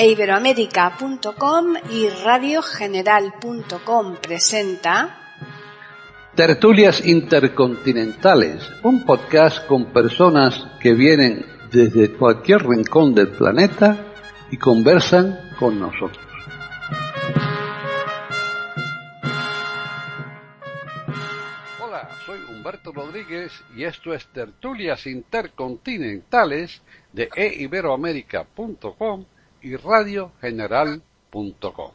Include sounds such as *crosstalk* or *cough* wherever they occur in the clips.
e iberoamérica.com y radiogeneral.com presenta Tertulias Intercontinentales, un podcast con personas que vienen desde cualquier rincón del planeta y conversan con nosotros. Hola, soy Humberto Rodríguez y esto es Tertulias Intercontinentales de eiberoamerica.com y radiogeneral.com.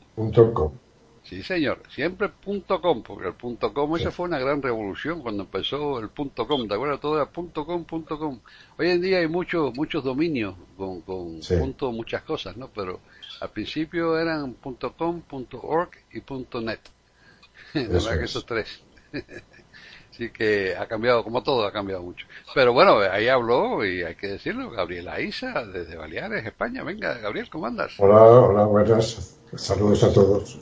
Sí, señor, siempre .com, porque el .com esa fue una gran revolución cuando empezó el .com, ¿de acuerdo? Todo era .com, .com. Hoy en día hay muchos muchos dominios con, con punto muchas cosas, ¿no? Pero al principio eran .com, .org y .net. *laughs* De verdad que esos tres. *laughs* Así que ha cambiado, como todo, ha cambiado mucho. Pero bueno, ahí habló, y hay que decirlo, Gabriela Isa, desde Baleares, España. Venga, Gabriel, ¿cómo andas? Hola, hola, buenas. Saludos a todos.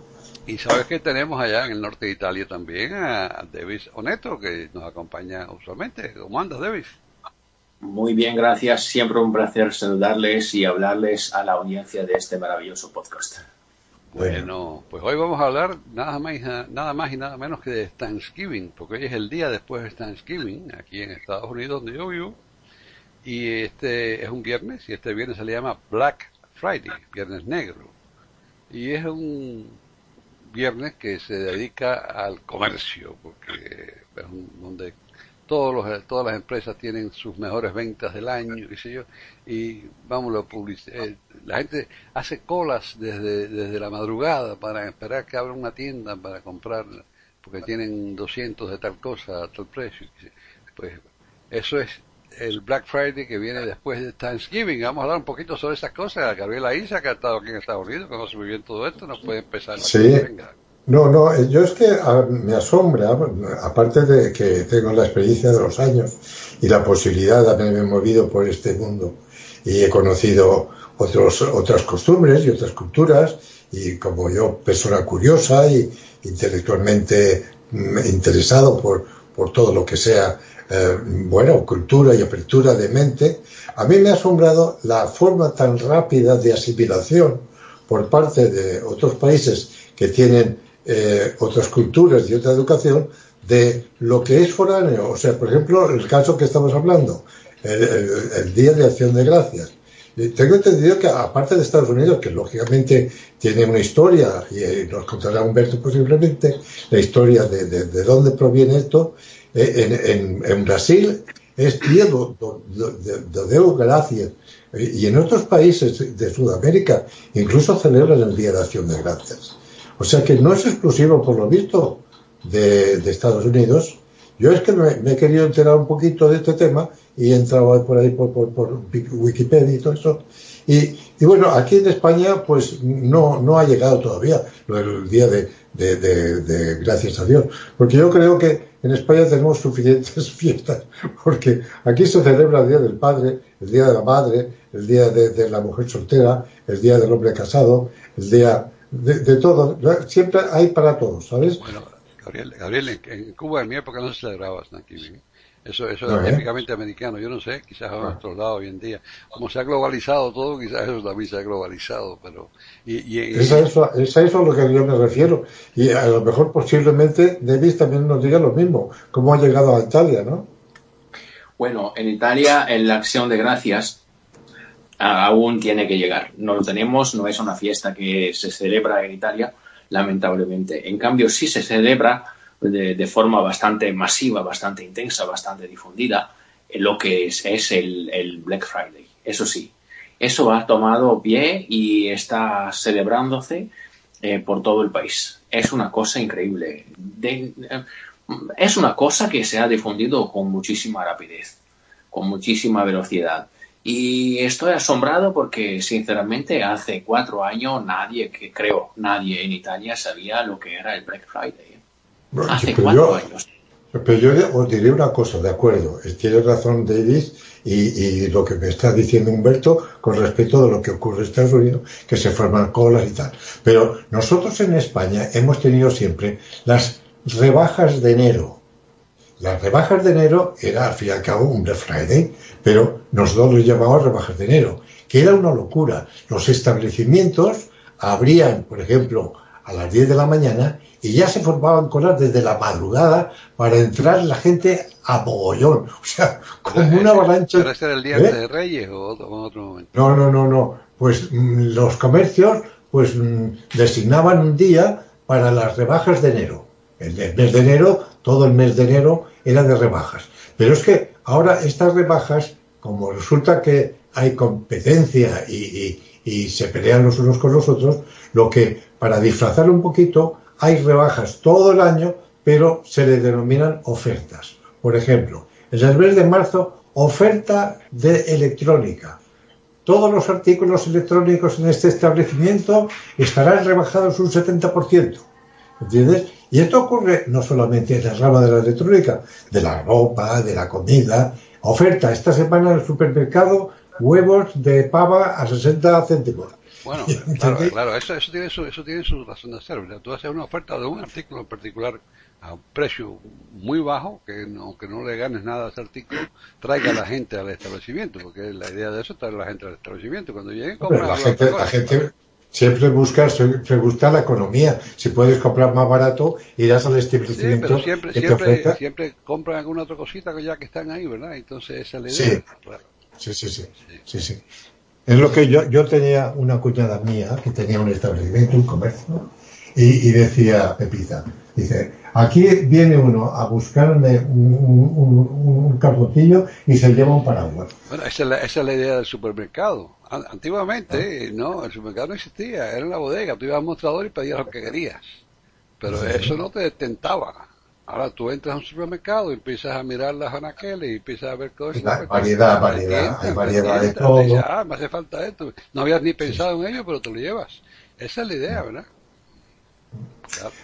Y sabes que tenemos allá en el norte de Italia también a Davis Oneto, que nos acompaña usualmente. ¿Cómo andas, Davis? Muy bien, gracias. Siempre un placer saludarles y hablarles a la audiencia de este maravilloso podcast. Bueno, pues hoy vamos a hablar nada más, nada más y nada menos que de Thanksgiving, porque hoy es el día después de Thanksgiving, aquí en Estados Unidos, donde yo vivo, y este es un viernes, y este viernes se le llama Black Friday, viernes negro, y es un viernes que se dedica al comercio, porque es donde todos los, todas las empresas tienen sus mejores ventas del año, qué sé yo, y vamos, a eh, la gente hace colas desde, desde la madrugada para esperar que abra una tienda para comprar, porque tienen 200 de tal cosa a tal precio. Pues eso es el Black Friday que viene después de Thanksgiving. Vamos a hablar un poquito sobre esas cosas. Gabriela Isa, que ha estado aquí en Estados Unidos, conoce muy bien todo esto, nos puede empezar. Sí. No, no, eh, yo es que me asombra, aparte de que tengo la experiencia de los años y la posibilidad de haberme movido por este mundo y he conocido otros, otras costumbres y otras culturas y como yo, persona curiosa y intelectualmente mm, interesado por, por todo lo que sea, eh, bueno, cultura y apertura de mente, a mí me ha asombrado la forma tan rápida de asimilación por parte de otros países que tienen eh, otras culturas y otra educación de lo que es foráneo. O sea, por ejemplo, el caso que estamos hablando, el, Día de Acción de Gracias. Tengo entendido que aparte de Estados Unidos, que lógicamente tiene una historia, y eh, nos contará Humberto posiblemente, la historia de, de, dónde proviene esto, eh, en, en, Brasil es Día de, de, Gracias. Y en otros países de Sudamérica incluso celebran el Día de Acción de Gracias. O sea que no es exclusivo, por lo visto, de, Estados Unidos. Yo es que me, he querido enterar un poquito de este tema y he entrado por ahí por, Wikipedia y todo eso. Y, bueno, aquí en España pues no, no ha llegado todavía el día de, de, gracias a Dios. Porque yo creo que en España tenemos suficientes *laughs* fiestas, porque aquí se celebra el Día del Padre, el Día de la Madre, el Día de, la Mujer Soltera, el Día del Hombre Casado, el Día de, todo, siempre hay para todos, ¿sabes? Bueno, Gabriel, Gabriel en, Cuba en mi época no se celebraba Thanksgiving. Eso, eso es típicamente americano, yo no sé, quizás a nuestro lado hoy en día. Como se ha globalizado todo, quizás eso también se ha globalizado, pero... Y, es, a eso, es a eso a lo que yo me refiero. Y a lo mejor posiblemente Davis también nos diga lo mismo, cómo ha llegado a Italia, ¿no? Bueno, en Italia, en la acción de gracias, aún tiene que llegar. No lo tenemos, no es una fiesta que se celebra en Italia, lamentablemente. En cambio, sí se celebra de, forma bastante masiva, bastante intensa, bastante difundida, lo que es, el, Black Friday. Eso sí, eso ha tomado pie y está celebrándose eh, por todo el país. Es una cosa increíble. Eh, es una cosa que se ha difundido con muchísima rapidez, con muchísima velocidad. Y estoy asombrado porque, sinceramente, hace cuatro años nadie, que creo, nadie en Italia sabía lo que era el Black Friday. hace cuatro años. Pero yo os diré una cosa, de acuerdo, tiene razón Davis y, lo que me está diciendo Humberto con respecto a lo que ocurre en Estados Unidos, que se forman colas y tal. Pero nosotros en España hemos tenido siempre las rebajas de enero. Las rebajas de enero era al fin y al cabo un Black Friday, pero nosotros lo llamamos rebajas de enero, que era una locura. Los establecimientos abrían, por ejemplo, a las 10 de la mañana y ya se formaban colas desde la madrugada para entrar la gente a mogollón. *laughs* O sea, como una avalancha. ¿Pero este era el Día ¿Eh? de Reyes o otro, o otro momento? No, no, no, no. Pues mm, los comercios pues mm, designaban un día para las rebajas de enero. El mes de enero, todo el mes de enero era de rebajas. Pero es que ahora estas rebajas, como resulta que hay competencia y, se pelean los unos con los otros, lo que, para disfrazar un poquito, hay rebajas todo el año, pero se le denominan ofertas. Por ejemplo, en el mes de marzo, oferta de electrónica. Todos los artículos electrónicos en este establecimiento estarán rebajados un 70%. ¿Entiendes? Y esto ocurre no solamente en la rama de la electrónica, de la ropa, de la comida. Oferta esta semana en el supermercado huevos de pava a 60 céntimos. Bueno, *laughs* claro, claro, eso, eso, tiene su, eso tiene su razón de ser. ¿verdad? Tú haces una oferta de un artículo en particular a un precio muy bajo, que no, que no le ganes nada a ese artículo, traiga a la gente al establecimiento, porque la idea de eso es traer a la gente al establecimiento. Cuando lleguen, compran la gente, la gente siempre busca, siempre busca la economía. Si puedes comprar más barato, irás al Sí, establecimiento pero siempre, que te siempre, siempre compran alguna otra cosita que ya que están ahí, ¿verdad? Entonces esa es la Sí. Claro. Sí, sí, sí, sí, sí. Es lo que yo, yo tenía una cuñada mía que tenía un establecimiento, un comercio, y, y decía Pepita, dice, aquí viene uno a buscarme un, un, un- y se lleva un paraguas. Bueno, esa es, la, esa es la idea del supermercado. An- Antiguamente, no, el supermercado no existía, era una bodega, tú ibas al mostrador y pedías lo que querías. Pero Sí. eso no te tentaba. Ahora tú entras a un supermercado y empiezas a mirar las anaqueles y empiezas a ver cosas. Pues, variedad, variedad, tientan, hay variedad de te dices, todo. ah, me hace falta esto. No habías ni pensado en ello, pero te lo llevas. Esa es la idea, ¿verdad?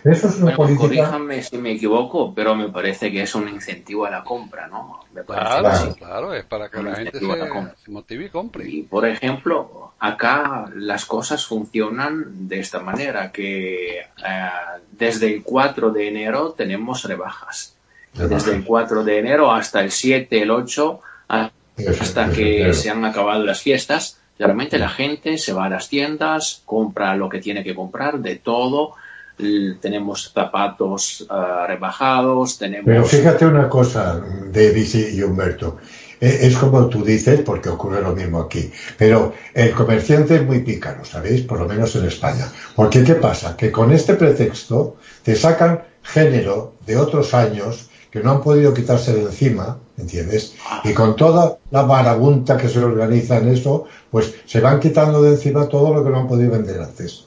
Eso es una Bueno, política. corríjame si me equivoco, pero me parece que es un incentivo a la compra, ¿no? Me parece Claro, que Claro. es para que Un la gente a la se, se motive y compre. Y, por ejemplo, acá las cosas funcionan de esta manera, que eh, desde el 4 de enero tenemos rebajas. Desde el 4 de enero hasta el 7, el 8, hasta que se han acabado las fiestas, realmente la gente se va a las tiendas, compra lo que tiene que comprar, de todo. Tenemos zapatos ah, rebajados, Pero tenemos... fíjate una cosa, Davis y Humberto. Eh, Es como tú dices, porque ocurre lo mismo aquí. Pero el comerciante es muy pícaro, ¿sabéis? Por lo menos en España. Porque ¿qué pasa? Que con este pretexto te sacan género de otros años que no han podido quitarse de encima, ¿entiendes? Y con toda la marabunta que se organiza en eso, pues se van quitando de encima todo lo que no han podido vender antes.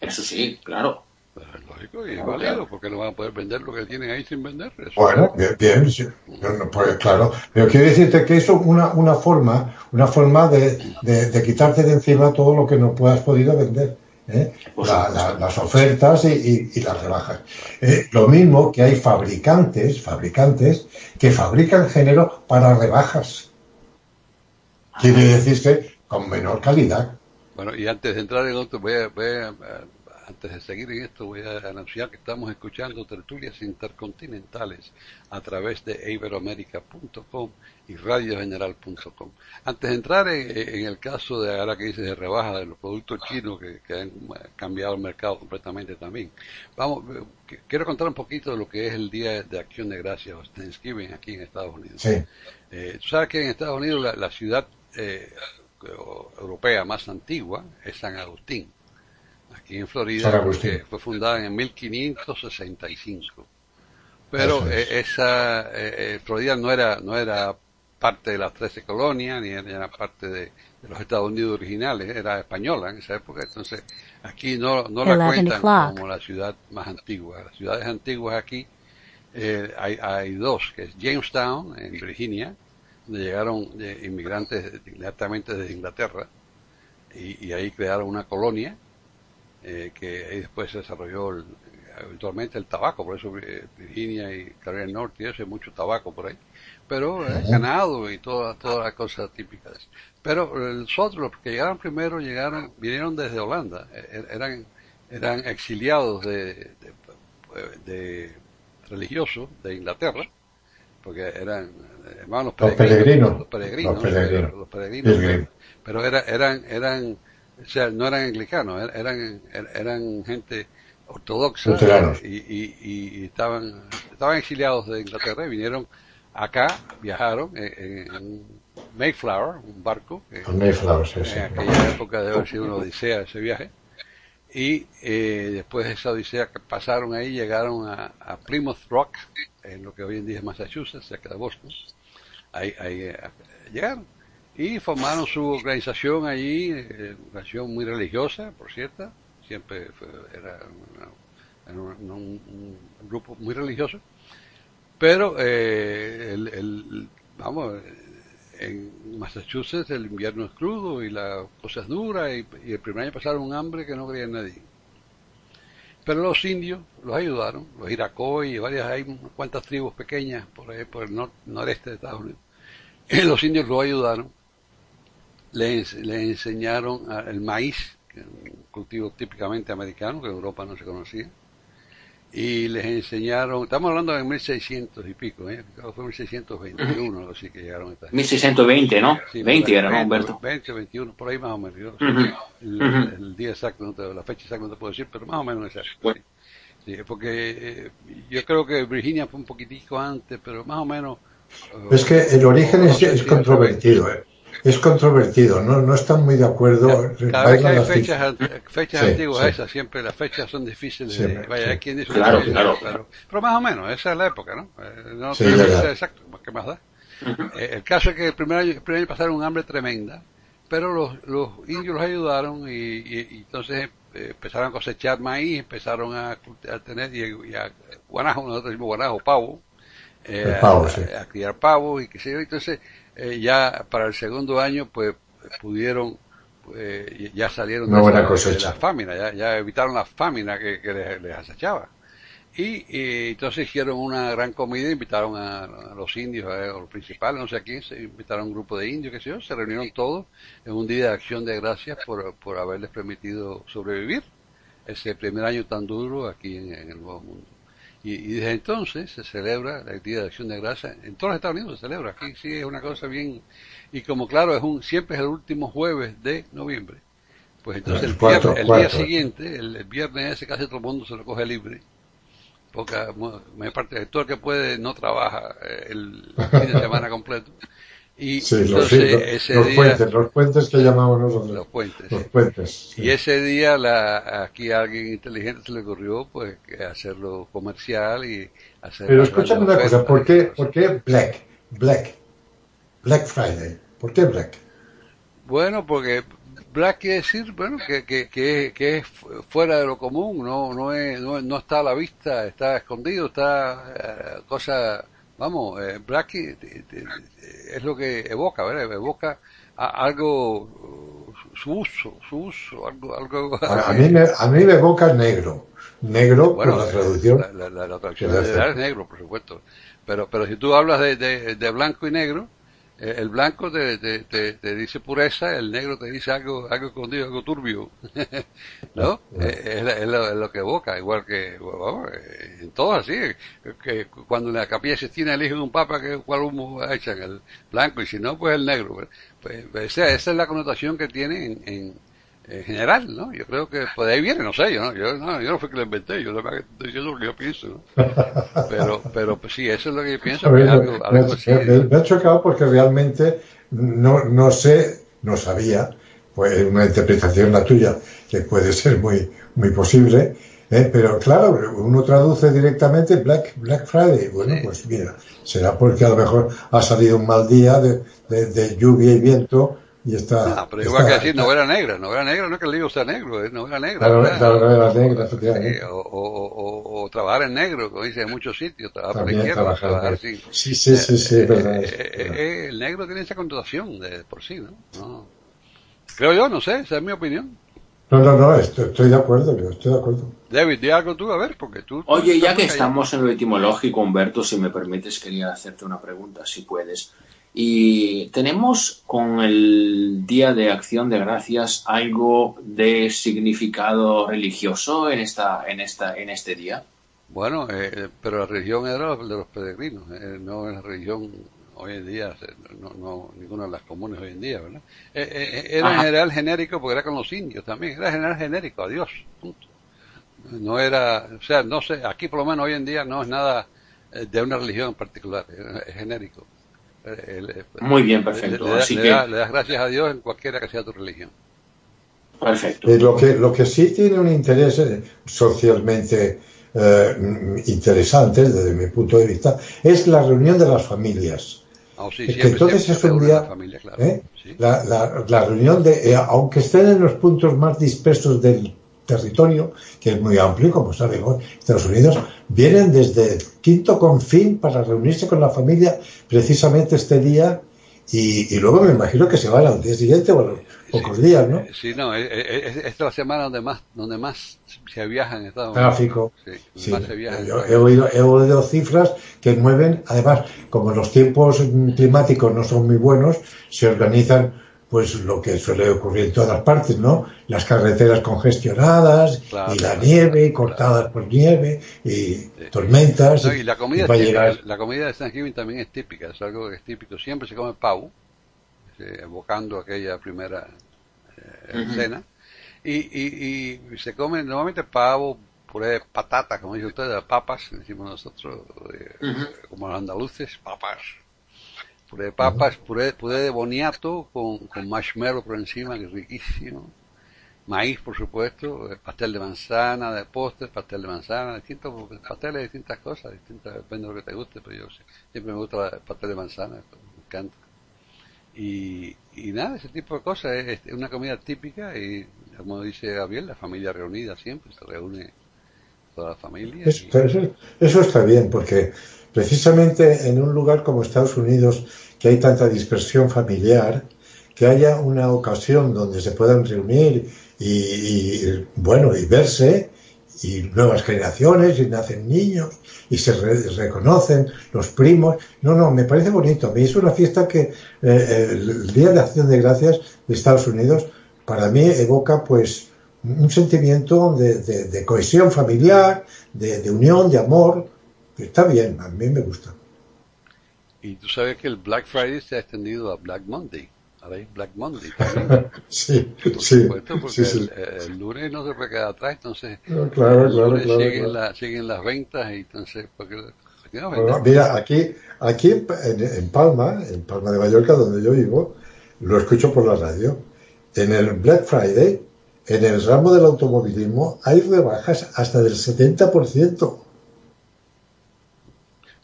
Eso sí, claro. Pues es lógico y es válido, porque no van a poder vender lo que tienen ahí sin vender. Eso Bueno, bien, bien, sí. No, no, pues, claro. Pero quiero decirte que eso es una, una forma, una forma de, de, de quitarte de encima todo lo que no puedas podido vender. ¿eh? La- la- las ofertas y, y- y las rebajas. Eh, lo mismo que hay fabricantes, fabricantes que fabrican género para rebajas. Quiere decirse con menor calidad. Bueno, y antes de entrar en otro, voy a, voy a- antes de seguir en esto, voy a anunciar que estamos escuchando tertulias intercontinentales a través de iberoamérica.com y radiogeneral.com. Antes de entrar en, en el caso de ahora que dices de rebaja de los productos chinos que, que han eh, cambiado el mercado completamente también, vamos, eh, que- quiero contar un poquito de lo que es el Día de Acción de Gracias o Thanksgiving aquí en Estados Unidos. Sí. Eh, tú sabes que en Estados Unidos la, la ciudad eh, europea más antigua es San Agustín, en Florida, que fue fundada en 1565. Pero es. eh, esa eh, Florida no era no era parte de las 13 colonias ni era, parte de, de los Estados Unidos originales, era española en esa época, entonces aquí no, no la 11 cuentan como la ciudad más antigua. Las ciudades antiguas aquí eh, hay, hay dos, que es Jamestown, en Virginia, donde llegaron eh, inmigrantes directamente desde Inglaterra, y, y ahí crearon una colonia, eh, que ahí después se desarrolló el- eventualmente el tabaco, por eso eh, Virginia y Carolina del Norte y eso, hay mucho tabaco por ahí, pero eh, ganado y todas todas las cosas típicas. Pero eh, los que llegaron primero, llegaron, vinieron desde Holanda, eh, eran, eran exiliados de, de, de religiosos de Inglaterra, porque eran los peregrinos. Los peregrinos. Los peregrinos. Pero era, eran, eran, o sea, no eran anglicanos, eran, eran gente ortodoxa y, y, estaban, estaban exiliados de Inglaterra y vinieron acá, viajaron en, Mayflower, un barco. Mayflower, sí, En aquella época debe haber sido una odisea ese viaje. Y eh, después de esa odisea que pasaron ahí, llegaron a, Plymouth Rock, en lo que hoy en día es Massachusetts, cerca de Boston. Ahí, ahí eh, llegaron. Y formaron su organización allí, eh, organización muy religiosa, por cierto. Siempre era, un, grupo muy religioso. Pero, el, vamos, en Massachusetts el invierno es crudo y la cosa es dura y, el primer año pasaron un hambre que no quería nadie. Pero los indios los ayudaron, los iracoy y varias, hay cuantas tribus pequeñas por ahí, por el noreste de Estados Unidos. *laughs* Los indios los ayudaron, les, enseñaron el maíz, que es un cultivo típicamente americano, que en Europa no se conocía, y les enseñaron, estamos hablando de 1600 y pico, ¿eh? fue 1621, así que llegaron estas. 1620, ¿no? Sí, 20 era, ¿no, Humberto? 20, 21, por ahí más o menos. el, día exacto, la fecha exacta no te puedo decir, pero más o menos exacto. Sí, porque eh, yo creo que Virginia fue un poquitico antes, pero más o menos. Es que el origen es, es controvertido, ¿eh? Es controvertido, no, no están muy de acuerdo. Cada vez que hay fechas, fechas antiguas esas, siempre las fechas son difíciles de... Vaya, quien dice claro, claro, claro, Pero más o menos, esa es la época, ¿no? Eh, no tiene que ser exacto, ¿qué más da? Eh, el caso es que el primer año, el primer año pasaron un hambre tremenda, pero los, los indios los ayudaron y, y, entonces eh, empezaron a cosechar maíz, empezaron a, a tener, y, a guanajo, nosotros decimos guanajo, pavo, eh, pavo, sí. a, criar pavo y qué sé yo, entonces eh, ya para el segundo año pues pudieron eh, ya salieron de, la fámina, ya, ya, evitaron la fámina que, les, les, acechaba. Y, entonces hicieron una gran comida, invitaron a, los indios, a, los principales, no sé a quién, se invitaron a un grupo de indios, qué sé yo, se reunieron todos en un día de acción de gracias por, por haberles permitido sobrevivir ese primer año tan duro aquí en el Nuevo Mundo. Y, desde entonces se celebra el Día de Acción de Gracias. En todos los Estados Unidos se celebra. Aquí sí es una cosa bien. Y como claro, es un siempre es el último jueves de noviembre. Pues entonces el, el día siguiente, el, viernes ese casi todo el mundo se lo coge libre. Porque me parte, todo el que puede no trabaja eh, el *laughs* fin de semana completo. Y entonces, los, ese los puentes, los puentes que llamamos nosotros. Los puentes. Los puentes. Y ese día la, aquí a alguien inteligente se le ocurrió pues hacerlo comercial y hacer. Pero escúchame una cosa, ¿por qué, ¿por qué Black? Black. Black Friday. ¿Por qué Black? Bueno, porque Black quiere decir, bueno, que, que, que, que, es fuera de lo común, no, no, es, no, no está a la vista, está escondido, está eh, cosa vamos, eh, es lo que evoca, ¿verdad? Evoca algo, su uso, su uso, algo... algo a, mí me, a mí me evoca negro, negro bueno, por la traducción. La, la, traducción es negro, por supuesto. Pero, pero si tú hablas de, de, de blanco y negro, el blanco te, te, te, dice pureza, el negro te dice algo, algo escondido, algo turbio, *laughs* ¿no? Eh, es, lo, que evoca, igual que, eh, en todo así, que cuando en la capilla Sistina eligen un papa, que cuál humo echan, el blanco, y si no, pues el negro. Pues, pues esa, es la connotación que tiene en, en general, ¿no? Yo creo que pues de ahí viene, no sé, yo no, yo no, yo no fui que lo inventé, yo estoy diciendo lo que yo pienso, ¿no? Pero, pero pues sí, eso es lo que yo pienso. me, ha chocado porque realmente no, no sé, no sabía, pues una interpretación la tuya, que puede ser muy, muy posible, ¿eh? pero claro, uno traduce directamente Black, Black Friday. Bueno, pues mira, será porque a lo mejor ha salido un mal día de, de, de lluvia y viento y está, no, pero igual que decir novela negra, novela negra no es que el libro sea negro, es novela negra. La, novela negra, efectivamente. o, o, o, o, trabajar en negro, como dice en muchos sitios, trabajar por la izquierda, trabajar así. Sí, sí, sí, sí, eh, eh, eh, el negro tiene esa connotación de por sí, ¿no? ¿no? Creo yo, no sé, esa es mi opinión. No, no, no, estoy, estoy de acuerdo, yo estoy de acuerdo. David, di algo tú, a ver, porque tú... Oye, ya que estamos en lo etimológico, Humberto, si me permites, quería hacerte una pregunta, si puedes. Y tenemos con el Día de Acción de Gracias algo de significado religioso en esta, en esta, en este día. Bueno, eh, pero la religión era de los peregrinos, eh, no es la religión hoy en día, no, no, ninguna de las comunes hoy en día, ¿verdad? Eh, eh, era en general genérico porque era con los indios también, era general genérico, adiós, punto. No era, o sea, no sé, aquí por lo menos hoy en día no es nada de una religión en particular, es genérico. Muy bien, perfecto. Le, Así que... le, das gracias a Dios en cualquiera que sea tu religión. Perfecto. lo, que, lo que sí tiene un interés socialmente eh, interesante desde mi punto de vista es la reunión de las familias. Oh, sí, que entonces es un día familia, claro. ¿eh? sí. la, la, la, reunión de, eh, aunque estén en los puntos más dispersos del territorio, que es muy amplio, como saben hoy, Estados Unidos, vienen desde Quinto Confín para reunirse con la familia precisamente este día y, y luego me imagino que se van al día siguiente o a los pocos sí, días, ¿no? Sí, no, es, es, es, la semana donde más, donde más se viaja en Estados Unidos. Tráfico. Sí, sí. Más se viaja Yo he, oído, he oído cifras que mueven, además, como los tiempos climáticos no son muy buenos, se organizan pues lo que suele ocurrir en todas partes, ¿no? Las carreteras congestionadas Claro, y la claro, nieve y claro. cortadas por nieve y tormentas. No, y la comida, va es típica, llegar- la comida de Thanksgiving también es típica, es algo que es típico. Siempre se come pavo, eh, evocando aquella primera eh, cena. Y, y, y se come normalmente pavo, puré de patata, como dice usted, de papas, decimos nosotros, eh, como los andaluces, papas. Puré de papas, puré, puré de boniato con, con marshmallow por encima, que es riquísimo. Maíz, por supuesto, eh, pastel de manzana, de postres, pastel de manzana, distintos pasteles, distintas cosas, distintas, depende de lo que te guste, pero yo siempre me gusta el pastel de manzana, me encanta. Y, y nada, ese tipo de cosas, es, es una comida típica y, como dice Gabriel, la familia reunida siempre, se reúne toda la familia. y- Eso, eso- eso está bien, porque precisamente en un lugar como Estados Unidos, que hay tanta dispersión familiar, que haya una ocasión donde se puedan reunir y, bueno, y verse, y nuevas generaciones, y nacen niños, y se re- reconocen los primos. No, no, me parece bonito. A mí es una fiesta que eh, el Día de Acción de Gracias de Estados Unidos, para mí evoca pues un sentimiento de, cohesión familiar, de unión, de amor. Está bien, a mí me gusta. Y tú sabes que el Black Friday se ha extendido a Black Monday. Ahora hay Black Monday también. *laughs* sí, Por sí, supuesto, porque sí, sí. El, el lunes no se puede quedar atrás, entonces No, claro, el claro, lunes claro, siguen, claro. la- siguen las ventas y entonces, porque, no Bueno, mira, aquí, aquí en, en Palma, en Palma de Mallorca, donde yo vivo, lo escucho por la radio. En el Black Friday, en el ramo del automovilismo, hay rebajas hasta del 70%.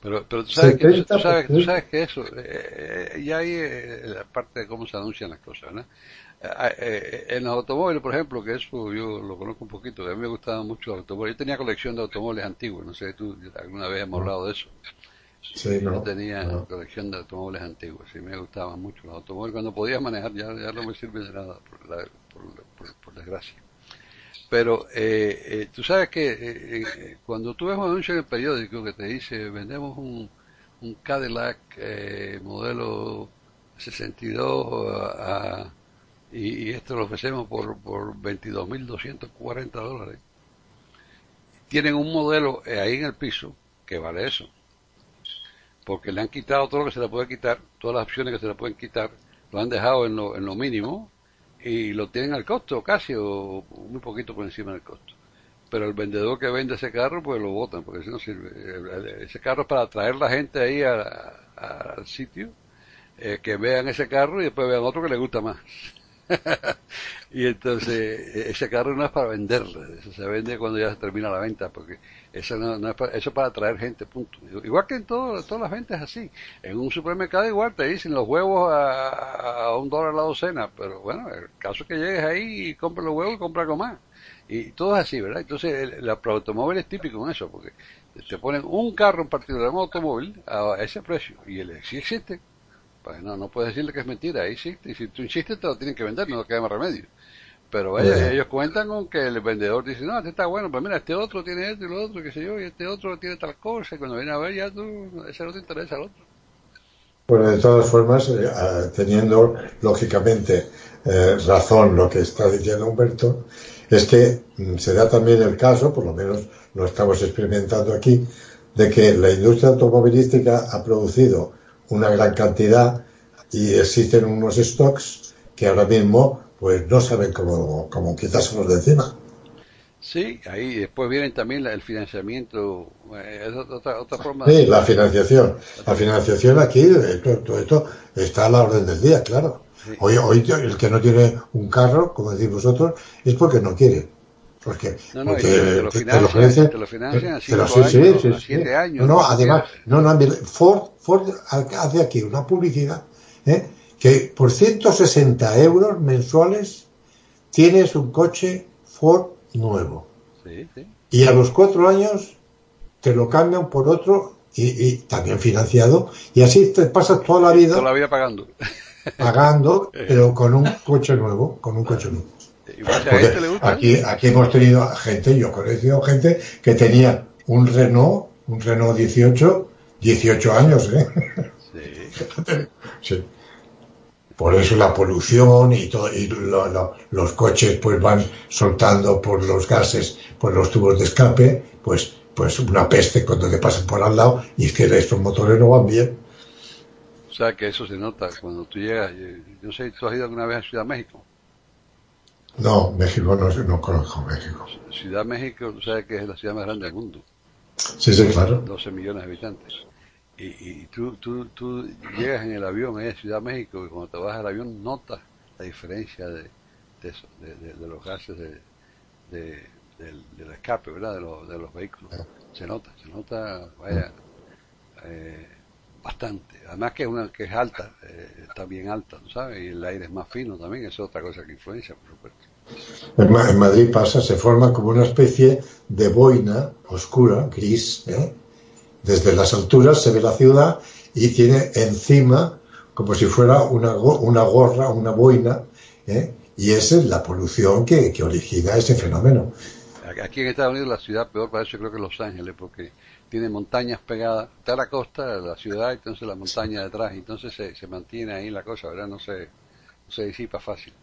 Pero, pero tú sabes que, tú 70%. sabes, tú sabes que eso, eh, eh, ya hay eh, la parte de cómo se anuncian las cosas, ¿no? Eh, eh, en los automóviles, por ejemplo, que eso yo lo conozco un poquito, a mí me gustaban mucho los automóviles. Yo tenía colección de automóviles antiguos, no sé, tú alguna vez hemos hablado de eso. Sí, Yo no, tenía no. colección de automóviles antiguos, sí, me gustaban mucho los automóviles. Cuando podía manejar ya, ya no me sirve de nada, por, la- por, por- por desgracia. Pero eh, eh, tú sabes que eh, eh, cuando tú ves un anuncio en el periódico que te dice vendemos un, un Cadillac eh, modelo 62 a- a- y, esto lo ofrecemos por, por 22.240 dólares. Tienen un modelo ahí en el piso que vale eso porque le han quitado todo lo que se le puede quitar, todas las opciones que se le pueden quitar, lo han dejado en lo, en lo mínimo y lo tienen al costo casi o muy poquito por encima del costo. Pero el vendedor que vende ese carro pues lo botan porque si no sirve. Ese carro es para atraer la gente ahí al sitio, eh, que vean ese carro y después vean otro que le gusta más. *laughs* y entonces e- ese carro no es para venderlo, eso se vende cuando ya se termina la venta, porque eso no, es para, eso es para atraer gente, punto. Igual que en todo, todas las ventas así. En un supermercado igual te dicen los huevos a, un dólar la docena, pero bueno, el caso es que llegues ahí y compres los huevos y compras algo más. Y todo es así, ¿verdad? Entonces el, el automóvil es típico en eso, porque te ponen un carro en particular, un automóvil, a ese precio, y el sí existe. Pues no, no puedes decirle que es mentira, ahí existe. Y si tú insistes, te lo tienen que vender, no queda más remedio. Pero ellos cuentan con que el vendedor dice, no, este está bueno, pues mira, este otro tiene esto y lo otro, qué sé yo, y este otro tiene tal cosa, y cuando viene a ver ya tú, ese no te interesa al otro. Bueno, de todas formas, eh, ah, teniendo lógicamente eh, razón lo que está diciendo Humberto, es que mm, se da también el caso, por lo menos lo estamos experimentando aquí, de que la industria automovilística ha producido una gran cantidad y existen unos stocks que ahora mismo pues no saben cómo, cómo quitárselos de encima. Sí, ahí después viene también el financiamiento, eh, es otra, otra forma. Sí, la financiación. La financiación aquí, todo esto está a la orden del día, claro. Hoy, hoy el que no tiene un carro, como decís vosotros, es porque no quiere. Porque, no, no, porque te, lo financian, te lo financian a cinco sí, sí, años, sí, a sí. años. No, no, además, no, no, mira, Ford, Ford hace aquí una publicidad ¿eh? que por 160 euros mensuales tienes un coche Ford nuevo. Sí, sí. Y a los cuatro años te lo cambian por otro y, y también financiado. Y así te pasas toda la vida Toda la vida pagando. pagando, *laughs* pero con un coche nuevo, con un coche nuevo. Le gusta. aquí, aquí hemos tenido gente, yo he conocido gente que tenía un Renault, un Renault 18, 18 años, ¿eh? Sí. *laughs* Sí. Por eso la polución y todo, y lo- lo- los coches pues van soltando por los gases, por los tubos de escape, pues, pues una peste cuando te pasan por al lado y es que estos motores no van bien. O sea que eso se nota cuando tú llegas. Yo, sé, ¿tú has ido alguna vez a Ciudad México? No, México no, no conozco México. Ciudad México, tú sabes que es la ciudad más grande del mundo. Sí, sí, claro. 12 millones de habitantes. Y, y tú, tú, tú llegas en el avión a Ciudad México y cuando te vas al avión notas la diferencia de, de, eso, de, de- de los gases de, de- del, del escape, ¿verdad? De, los de los vehículos. Se nota, se nota, vaya, eh, bastante. Además que es una que es alta, eh, está bien alta, ¿no sabes? Y el aire es más fino también, eso es otra cosa que influencia, por supuesto. En, Ma- en Madrid pasa, se forma como una especie de boina oscura, gris. ¿eh? Desde las alturas se ve la ciudad y tiene encima como si fuera una, una gorra, una boina. ¿eh? Y esa es la polución que, que origina ese fenómeno. Aquí en Estados Unidos la ciudad peor para eso creo que Los Ángeles, porque tiene montañas pegadas, está la costa, la ciudad, entonces la montaña detrás, entonces se, se mantiene ahí la cosa, ¿verdad? No se, no se disipa fácil.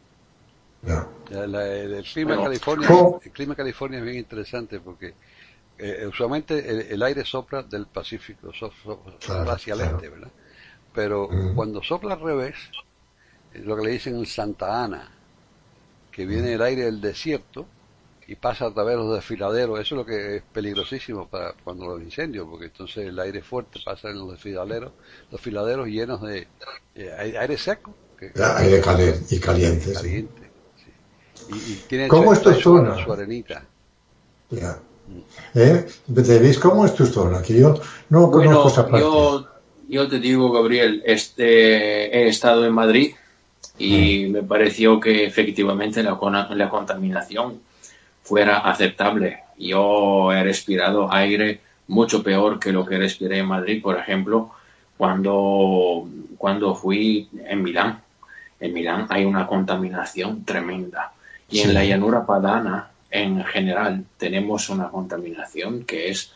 ¿No? La- la- el, clima en California, ¿cómo? el clima en California es bien interesante porque eh, usualmente el, el aire sopla del Pacífico, so- so- Claro, hacia el claro. este, ¿verdad? Pero Ujú. cuando sopla al revés, es lo que le dicen Santa Ana, que viene el aire del desierto y pasa a través de los desfiladeros, eso es lo que es peligrosísimo para cuando los incendios, porque entonces el aire fuerte pasa en los desfiladeros, los filaderos llenos de eh, aire seco, que, Aire caliente y caliente. sí. caliente. Y, ¿Cómo su- es tu zona? Su arenita. Ya. ¿Eh? ¿Veis cómo es tu zona? Que yo no Bueno, conozco esa parte. yo, yo te digo, Gabriel, este, he estado en Madrid y me pareció que efectivamente la, la contaminación fuera aceptable. Yo he respirado aire mucho peor que lo que respiré en Madrid, por ejemplo, cuando, cuando fui en Milán. En Milán hay una contaminación tremenda. Y Sí. en la llanura padana, en general, tenemos una contaminación que es,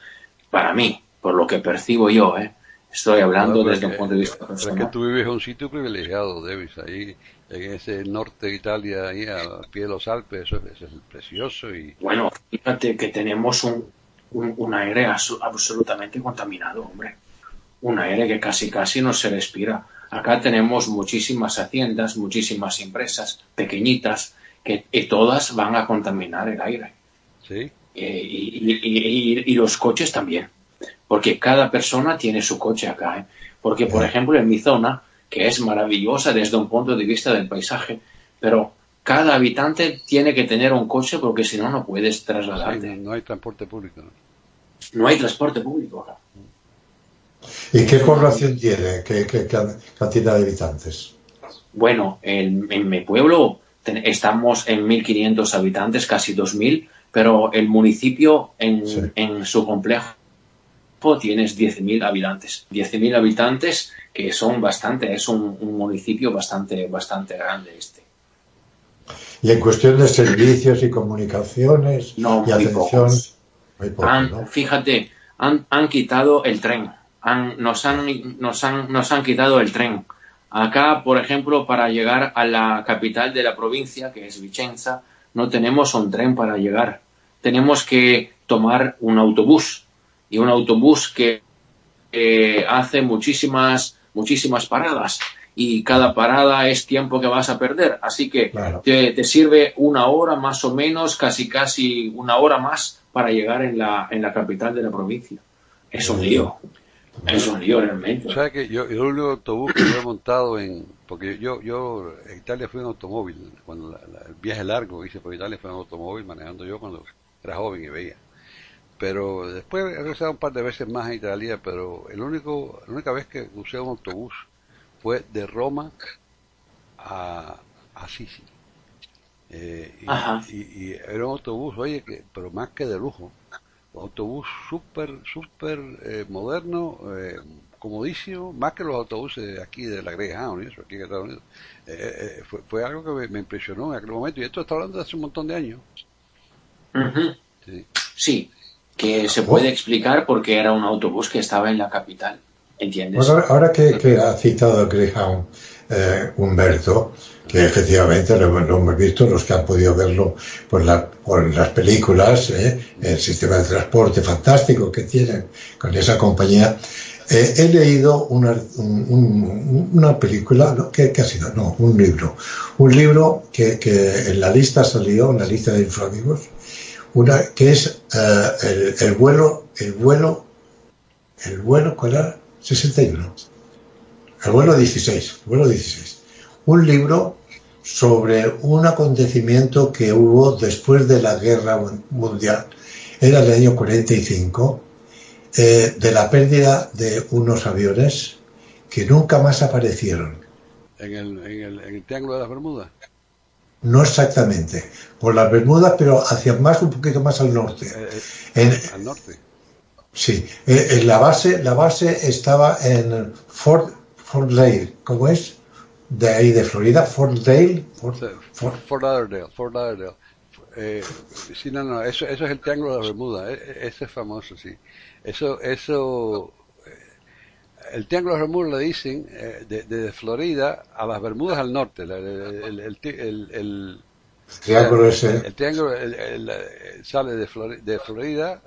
para mí, por lo que percibo yo, ¿eh? estoy hablando desde un porque- punto de vista personal. que tú vives en un sitio privilegiado, Davis, ahí en ese norte de Italia, ahí a pie de los Alpes, eso, es- eso es precioso y Bueno, fíjate que tenemos un, un, un aire absolutamente contaminado, hombre. Un aire que casi casi no se respira. Acá tenemos muchísimas haciendas, muchísimas empresas pequeñitas que y todas van a contaminar el aire. sí, Eh, y, y- y- y- y los coches también. Porque cada persona tiene su coche acá. ¿eh? Porque, por ejemplo, en mi zona, que es maravillosa desde un punto de vista del paisaje, pero cada habitante tiene que tener un coche porque si no, no puedes trasladarte. no, no hay transporte público. ¿no? No hay transporte público acá. ¿Y qué población tiene? ¿Qué, qué can- cantidad de habitantes? Bueno, en, en mi pueblo estamos en 1.500 habitantes, casi 2.000, pero el municipio en, Sí. en su complejo tienes 10.000 habitantes. 10.000 habitantes que son bastante, es un, un municipio bastante, bastante grande este. Y en cuestión de servicios y comunicaciones No, y atención, poco, Han- ¿no? Fíjate, han, han quitado el tren. Han- nos, han, nos, han, nos han quitado el tren. Acá, por ejemplo, para llegar a la capital de la provincia, que es Vicenza, no tenemos un tren para llegar. Tenemos que tomar un autobús y un autobús que eh, hace muchísimas, muchísimas paradas y cada parada es tiempo que vas a perder. Así que te, te, sirve una hora más o menos, casi casi una hora más para llegar en la, en la capital de la provincia. Es un lío. Es un lío realmente. O sea que yo, el único autobús que yo he montado en, porque yo, yo en Italia fui en automóvil, cuando el viaje largo hice por Italia fue en automóvil manejando yo cuando era joven y veía. Pero después he regresado un par de veces más a Italia, pero el único, la única vez que usé un autobús fue de Roma a, a Sisi. Eh, y, y, era un autobús, oye, que, pero más que de lujo. Un autobús súper, súper eh, moderno, eh, comodísimo, más que los autobuses de aquí de la Greyhound y eso, aquí en Estados Unidos. Eh, fue, fue, algo que me, impresionó en aquel momento. Y esto está hablando de hace un montón de años. sí. sí. que se puede explicar porque era un autobús que estaba en la capital. ¿Entiendes? ahora que, que, ha citado Greyhound eh, Humberto, que efectivamente lo, hemos visto, los que han podido verlo por, la, por las películas, eh, el sistema de transporte fantástico que tienen con esa compañía. Eh, he leído una, un, una película, ¿no? ¿Qué, ha sido? No, un libro. Un libro que, que en la lista salió, en la lista de inframigos, una que es eh, el, el, vuelo, el vuelo, el vuelo, ¿cuál era? 61. El vuelo 16, el vuelo 16. Un libro sobre un acontecimiento que hubo después de la guerra mundial, era el año 45, eh, de la pérdida de unos aviones que nunca más aparecieron. ¿En el, en el, en el Triángulo de las Bermudas? No exactamente, por las Bermudas, pero hacia más, un poquito más al norte. Eh, eh, en, al norte. Sí, eh, en la base, la base estaba en Fort, Fort Lauderdale, ¿cómo es? De ahí de Florida, Fort Dale. Fort, Fort, Fort Lauderdale, Fort Lauderdale. Eh, sí, no, no, eso, eso es el Triángulo de la Bermuda, e, e, ese es famoso, sí. Eso, eso, eh, el Triángulo de la Bermuda le dicen eh, desde de Florida a las Bermudas al norte, el, el, el, el, el triángulo ese. El, triángulo sale de, Florida, de Florida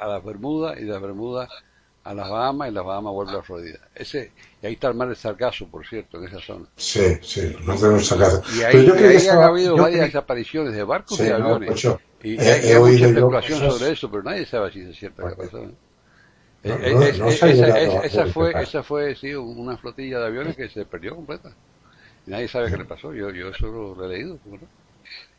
a las Bermudas y de las Bermudas a las Bahamas y las Bahamas vuelve a Florida. Ese, y ahí está el mar de Sargasso, por cierto, en esa zona. Sí, sí, no tenemos Sargasso. Y ahí, yo y ahí han habido varias creo... apariciones de barcos sí, y aviones. No, y he, hay, he hay mucha especulación sobre eso, pero nadie sabe si es cierto que pasó. esa, fue, esa fue, sí, una flotilla de aviones que se perdió completa. Y nadie sabe qué le pasó. Yo, yo eso lo he leído. ¿no?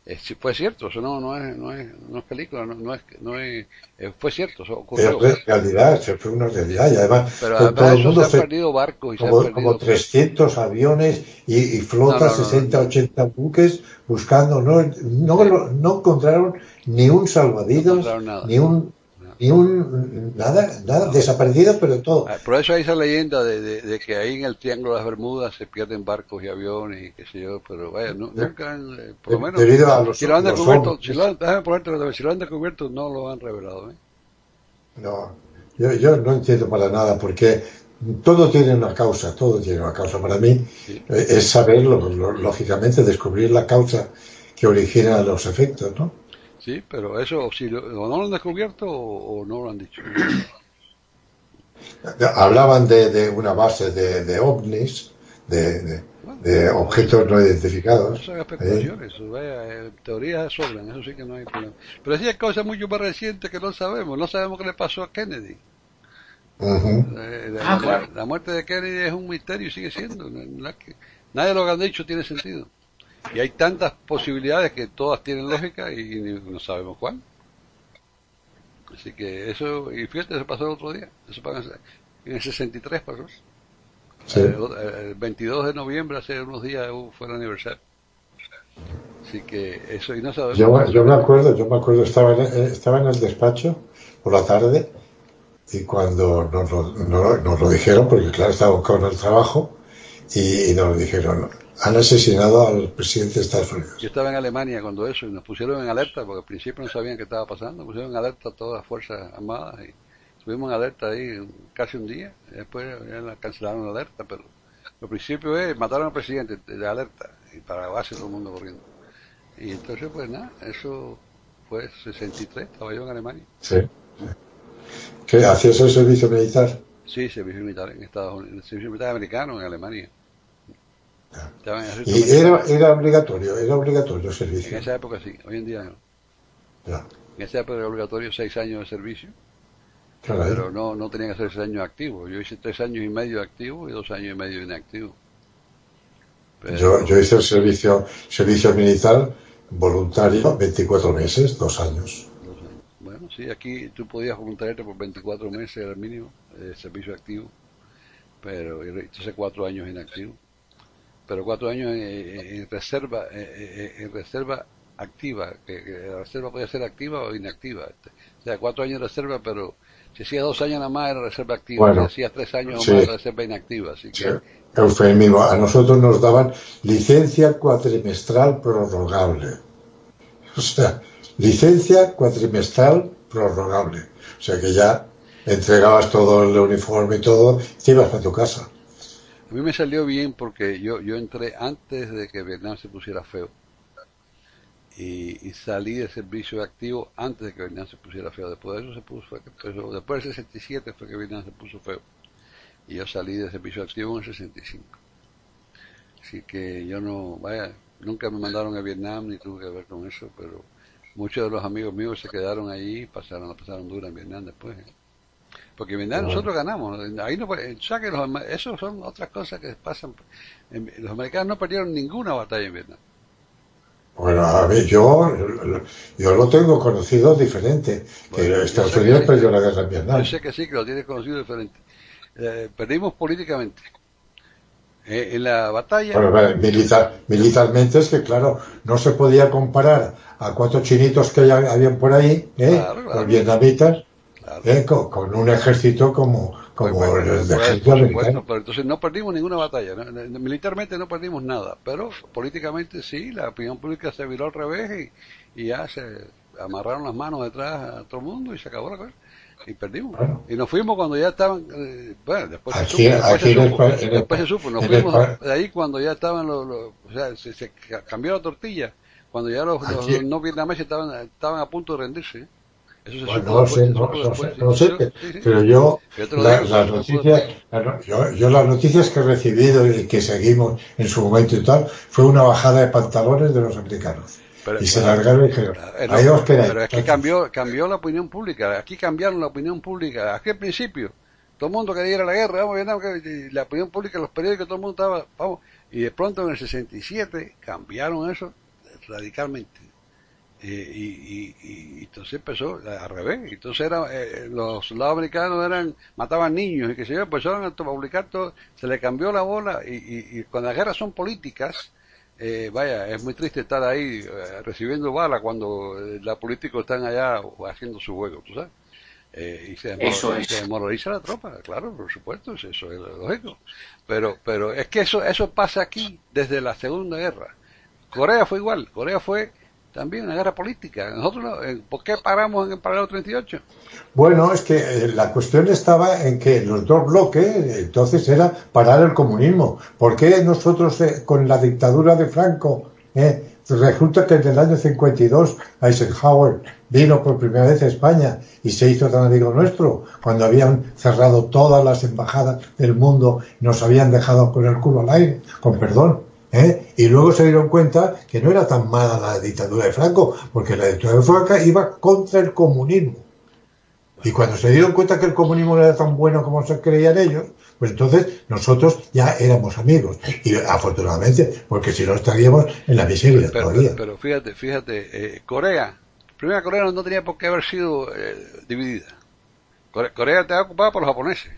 Eh, fue cierto, eso no, no, es, no, es, no es película, no, no es, no es, eh, fue cierto, eso ocurrió. Es realidad, se fue una realidad y además, Pero además todo el mundo se han perdido barcos y como, se han como 300 aviones y, y flotas, no, no, 60, 80 buques buscando, no, no, no, no encontraron ni un salvavidas, ni un ni un nada, nada, desaparecido, pero todo. Por eso hay esa leyenda de, de, de, que ahí en el Triángulo de las Bermudas se pierden barcos y aviones y qué sé yo, pero vaya, no, nunca han, eh, por lo menos, Debido a los, si lo han descubierto, si lo han, ponerte, si lo han descubierto, no lo han revelado, ¿eh? No, yo, yo no entiendo para nada, porque todo tiene una causa, todo tiene una causa. Para mí sí. Eh, es saberlo, lógicamente, descubrir la causa que origina los efectos, ¿no? Sí, pero eso, si lo, o no lo han descubierto o, o, no lo han dicho. *coughs* Hablaban de, de una base de, de ovnis, de, de, bueno, de objetos no identificados. Eso son especulaciones, ¿eh? vaya, teorías sobran, eso sí que no hay problema. Pero sí hay cosas mucho más recientes que no sabemos. No sabemos qué le pasó a Kennedy. Uh -huh. eh, la, ah, claro. la, muerte de Kennedy es un misterio y sigue siendo. Nadie lo que han dicho tiene sentido. Y hay tantas posibilidades que todas tienen lógica y no sabemos cuál. Así que eso, y fíjate, eso pasó el otro día. Eso pasó en el 63 pasó. Sí. El, el, 22 de noviembre, hace unos días, fue el aniversario. Así que eso, y no sabemos. Yo, yo me acuerdo, yo me acuerdo, estaba en, estaba en el despacho por la tarde y cuando nos lo, nos, nos lo dijeron, porque claro, estábamos con el trabajo, y, y nos dijeron, han asesinado al presidente de Estados Unidos. Yo estaba en Alemania cuando eso y nos pusieron en alerta porque al principio no sabían qué estaba pasando, nos pusieron en alerta a todas las fuerzas armadas y estuvimos en alerta ahí casi un día, y después ya la cancelaron la alerta, pero al principio es mataron al presidente de alerta y para base todo el mundo corriendo. Y entonces, pues nada, eso fue 63, estaba yo en Alemania. Sí. ¿Qué hacías el servicio militar? Sí, servicio militar en Estados Unidos, servicio militar americano en Alemania. En Y era, era obligatorio, era obligatorio el En servicio. esa época sí, hoy en día no. Ya. En esa época era obligatorio seis años de servicio, pero no, no tenían que ser seis años activos. Yo hice tres años y medio activo y dos años y medio inactivo. Pero- Yo, yo hice el servicio, servicio militar voluntario 24 meses, dos años. Dos años. Bueno, sí, aquí tú podías voluntariarte por 24 meses, era el mínimo, de servicio activo, pero entonces cuatro años inactivo. Pero cuatro años en, reserva, en, reserva activa, que, que la reserva podía ser activa o inactiva. O sea, cuatro años de reserva, pero si hacías dos años nada más era reserva activa, Bueno, si hacías tres años sí. más era reserva inactiva. Así que, Sí, Eufemismo. A nosotros nos daban licencia cuatrimestral prorrogable. O sea, licencia cuatrimestral prorrogable. O sea que ya entregabas todo el uniforme y todo, te ibas a tu casa. Mí me salió bien porque yo, yo entré antes de que Vietnam se pusiera feo. Y, y salí de servicio activo antes de que Vietnam se pusiera feo. Después de eso se puso, fue empezó- después del 67 fue que Vietnam se puso feo. Y yo salí de servicio activo en el 65. Así que yo no, vaya, nunca me mandaron a Vietnam ni tuve que ver con eso, pero muchos de los amigos míos se quedaron allí pasaron, la pasaron dura en Vietnam después. ¿eh? Porque en Vietnam Bueno. nosotros ganamos. Ahí no, sea que los, eso son otras cosas que pasan. Los americanos no perdieron ninguna batalla en Vietnam. Bueno, a ver, yo, yo lo tengo conocido diferente. Bueno, que Estados que Unidos perdió la guerra en Vietnam. Yo sé que sí, que lo tienes conocido diferente. Eh, perdimos políticamente. Eh, en la batalla, Bueno, vale, militar, militarmente es que, claro, no se podía comparar a cuatro chinitos que ya habían por ahí, ¿eh? Claro, claro. los vietnamitas, claro, ¿eh? con, con un ejército como, como Pues, el pues, de pues, ejército por americano. supuesto, pero entonces no perdimos ninguna batalla. ¿no? Militarmente no perdimos nada, pero políticamente sí, la opinión pública se viró al revés y, y ya se amarraron las manos detrás a todo el mundo y se acabó la cosa. Y perdimos. Bueno. Y nos fuimos cuando ya estaban, eh, bueno, después Aquí- se supo, después, se, supo, después se nos fuimos de ahí cuando ya estaban los, los- o sea, se, se ca- cambió la tortilla, cuando ya los, los Aquí- no vietnamenses estaban, estaban a punto de rendirse. No sé, no, sé, no pero yo, Yo te lo la- digo, las noticias, yo, yo las noticias que he recibido y que seguimos en su momento y tal, fue una bajada de pantalones de los americanos. Pero- y se largaron y dijeron, Eh, ahí os quedáis. pero es que cambió, cambió la opinión pública. Aquí cambiaron la opinión pública. Aquí al principio, todo el mundo quería ir a la guerra, vamos Vietnam, la opinión pública, los periódicos, todo el mundo estaba, vamos. Y de pronto en el 67 cambiaron eso radicalmente. Y, y, y- y entonces empezó al revés. Entonces era, eh, los soldados americanos eran, mataban niños y que se yo, empezaron a publicar todo, se le cambió la bola y, y, cuando las guerras son políticas, eh, vaya, es muy triste estar ahí eh, recibiendo balas cuando eh, los políticos están allá haciendo su juego, ¿tú sabes? Eh, y se, Eso es. se desmoraliza la tropa, claro, por supuesto, eso es lógico. Pero, pero es que eso, eso pasa aquí desde la Segunda Guerra. Corea fue igual, Corea fue también una guerra política. Nosotros, no- eh, ¿por qué paramos en el paralelo 38? Bueno, es que eh, la cuestión estaba en que los dos bloques, entonces era parar el comunismo. ¿Por qué nosotros eh, con la dictadura de Franco, eh, resulta que en el año 52 Eisenhower vino por primera vez a España y se hizo tan amigo nuestro, cuando habían cerrado todas las embajadas del mundo, nos habían dejado con el culo al aire, con perdón. ¿Eh? Y luego se dieron cuenta que no era tan mala la dictadura de Franco, porque la dictadura de Franco iba contra el comunismo. Y cuando se dieron cuenta que el comunismo no era tan bueno como se creían ellos, pues entonces nosotros ya éramos amigos. Y afortunadamente, porque si no estaríamos en la miseria Pero, todavía. pero, pero fíjate, fíjate, eh, Corea, primera Corea no tenía por qué haber sido eh, dividida. Corea, Corea estaba ocupada por los japoneses.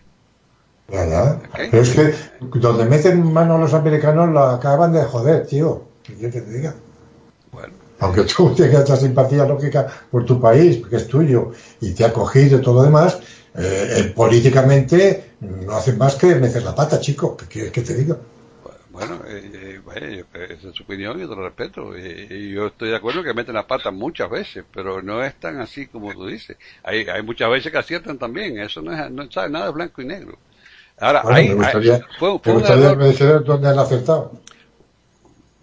Ok. Pero es que donde meten mano los americanos la acaban de joder, tío. ¿Qué quieres que te diga? Bueno, Aunque tú *laughs* tengas esta simpatía lógica por tu país, que es tuyo, y te ha cogido y todo lo demás, eh, eh, políticamente no hacen más que meter la pata, chico. ¿Qué quieres que te diga? bueno, eh, eh, yo- esa es su opinión y yo te lo respeto. Y yo estoy de acuerdo que meten la pata muchas veces, pero no es tan así como tú dices. Hay, hay muchas veces que aciertan también. Eso no es, no sabe nada de blanco y negro. Ahora, Bueno, hay, me gustaría, hay- fue, me gustaría dijeras dónde han acertado.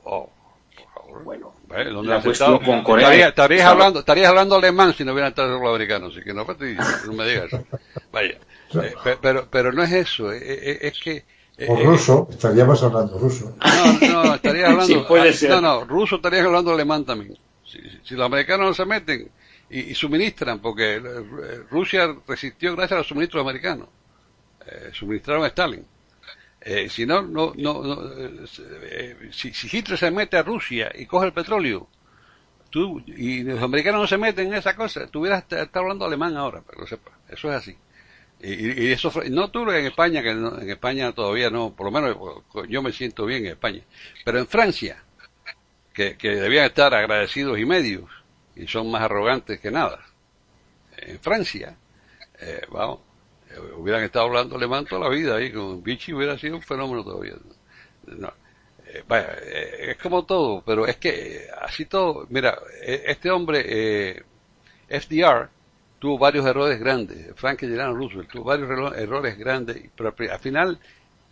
Oh, por favor. Bueno, Eh, has cuestión estado- con Corea. Estarías, hablando, estarías hablando alemán si no hubieran estado los americanos, así que no, no me digas eso. Vaya. Eh, pe- pero, pero no es eso, eh, eh, es que... eh, O eh, ruso, estaríamos hablando ruso. No, no, estarías *laughs* hablando. Sí, puede ah, ser. No, no, ruso estarías hablando alemán también. Si, los americanos no se meten y, y suministran, porque Rusia resistió gracias a los suministros americanos. Eh, suministraron a Stalin. Eh, si no, no, no, no, eh, si, Hitler se mete a Rusia y coge el petróleo, tú, y los americanos no se meten en esa cosa, tú hubieras hablando alemán ahora, pero lo sepa, eso es así. Y, y- eso no tú en España, que no- en España todavía no, por lo menos yo me siento bien en España, pero en Francia, que, que debían estar agradecidos y medios, y son más arrogantes que nada, en Francia, eh, vamos, hubieran estado hablando alemán toda la vida ahí, con Vichy hubiera sido un fenómeno todavía. No. Eh, vaya, eh, es como todo, pero es que eh, así todo, mira, eh, este hombre, eh, FDR, tuvo varios errores grandes, Franklin Delano Roosevelt tuvo varios errores grandes, pero al final,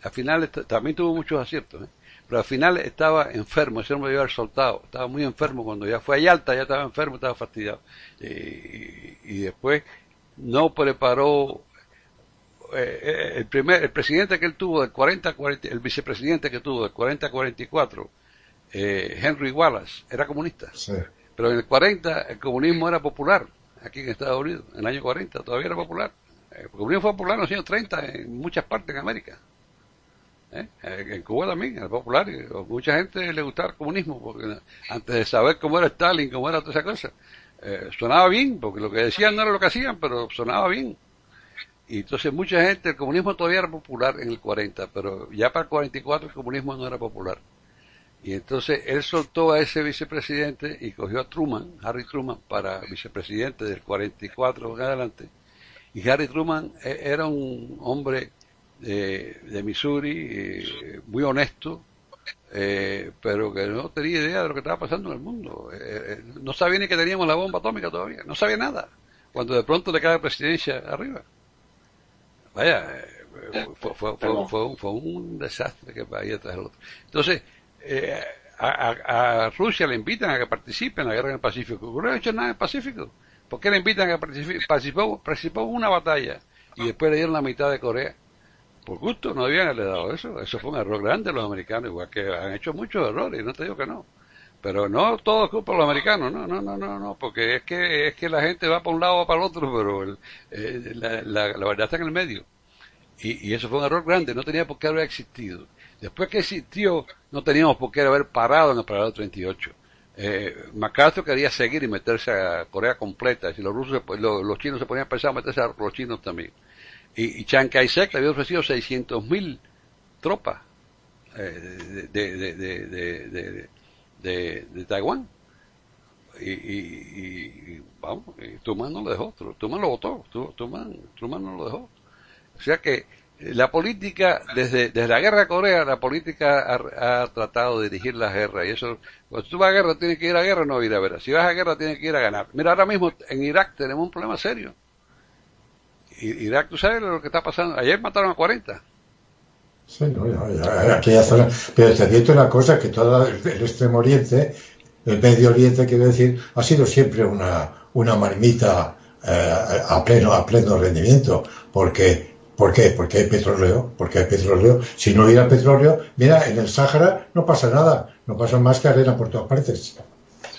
al final también tuvo muchos aciertos, pero al final estaba enfermo, ese hombre iba soltado, estaba muy enfermo cuando ya fue a Yalta, ya estaba enfermo, estaba fastidiado, y después no preparó eh, eh, el primer el presidente que él tuvo del 40 a 40 el vicepresidente que tuvo del 40 a 44 eh, Henry Wallace era comunista Sí. pero en el 40 el comunismo era popular aquí en Estados Unidos en el año 40 todavía era popular el comunismo fue popular en los años 30 en muchas partes en América ¿Eh? Eh, en Cuba también era popular a mucha gente le gustaba el comunismo porque antes de saber cómo era Stalin cómo era toda esa cosa eh, sonaba bien porque lo que decían no era lo que hacían pero sonaba bien y entonces mucha gente, el comunismo todavía era popular en el 40, pero ya para el 44 el comunismo no era popular. Y entonces él soltó a ese vicepresidente y cogió a Truman, Harry Truman, para vicepresidente del 44 en adelante. Y Harry Truman eh, era un hombre eh, de Missouri, eh, muy honesto, eh, pero que no tenía idea de lo que estaba pasando en el mundo. Eh, no sabía ni que teníamos la bomba atómica todavía, no sabía nada. Cuando de pronto le cae la presidencia arriba. Vaya, fue, fue, fue, fue un, fue un desastre que vaya tras el otro. Entonces, eh, a, a- a Rusia le invitan a que participe en la guerra en el Pacífico. No ha hecho nada en el Pacífico. ¿Por qué le invitan a que participe? Participó, participó en una batalla y después le dieron la mitad de Corea. Por gusto, no habían dado eso. Eso fue un error grande de los americanos, igual que han hecho muchos errores, no te digo que no. Pero no todo es culpa de los americanos, no, no, no, no, no, porque es que es que la gente va para un lado o para el otro, pero eh, la, la- la verdad está en el medio. Y, y eso fue un error grande, no tenía por qué haber existido. Después que existió, no teníamos por qué haber parado en el paralelo 38. Eh, MacArthur quería seguir y meterse a Corea completa, si los rusos, los, los chinos se ponían a pensar a meterse a los chinos también. Y, y Chiang Kai-shek le había ofrecido 600.000 tropas eh, de, de, de, de, de, de- Taiwán. Y, y, y- vamos, y Truman no lo dejó, Tru- Truman lo votó, Tru- Truman, Truman no lo dejó. O sea que eh, la política, desde, desde la guerra Corea, la política ha, ha tratado de dirigir la guerra. Y eso, cuando tú vas a guerra, tienes que ir a guerra, no ir a ver. Si vas a guerra, tienes que ir a ganar. Mira, ahora mismo en Irak tenemos un problema serio. Irak, tú sabes lo que está pasando. Ayer mataron a 40. Sí, no, ya, aquella zona. Pero te advierto una cosa, que todo el, extremo oriente, el medio oriente, quiero decir, ha sido siempre una, una marmita eh, a pleno, a pleno rendimiento. Porque, ¿Por qué? Porque hay petróleo, porque hay petróleo. Si no hubiera petróleo, mira, en el Sáhara no pasa nada, no pasa más que arena por todas partes.